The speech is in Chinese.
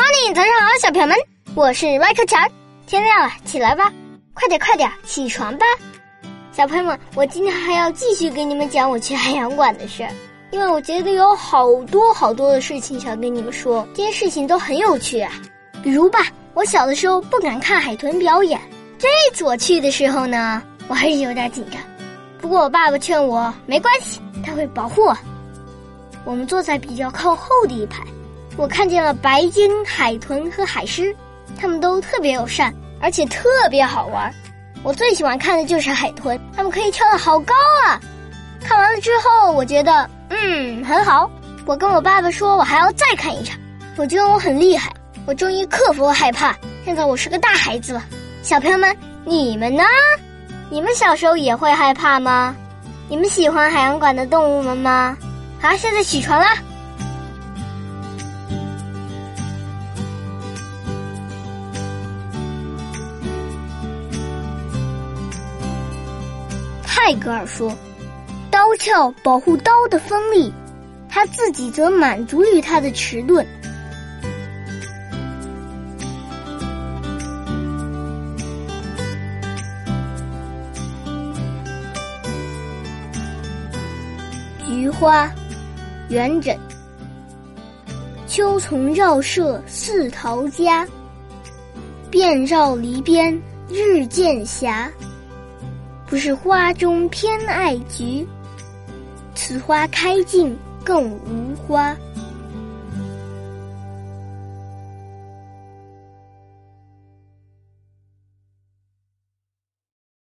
morning，早上好，小朋友们，我是麦克强。天亮了，起来吧，快点快点，起床吧。小朋友们，我今天还要继续给你们讲我去海洋馆的事，因为我觉得有好多好多的事情想跟你们说，这些事情都很有趣啊。比如吧，我小的时候不敢看海豚表演，这次我去的时候呢，我还是有点紧张。不过我爸爸劝我没关系，他会保护我。我们坐在比较靠后的一排。我看见了白鲸、海豚和海狮，它们都特别友善，而且特别好玩。我最喜欢看的就是海豚，它们可以跳得好高啊！看完了之后，我觉得嗯很好。我跟我爸爸说，我还要再看一场。我觉得我很厉害，我终于克服了害怕。现在我是个大孩子了。小朋友们，你们呢？你们小时候也会害怕吗？你们喜欢海洋馆的动物们吗？好，现在起床啦！泰戈尔说：“刀鞘保护刀的锋利，他自己则满足于它的迟钝。”菊花，元稹。秋丛绕舍似陶家，遍绕篱边日渐斜。不是花中偏爱菊，此花开尽更无花。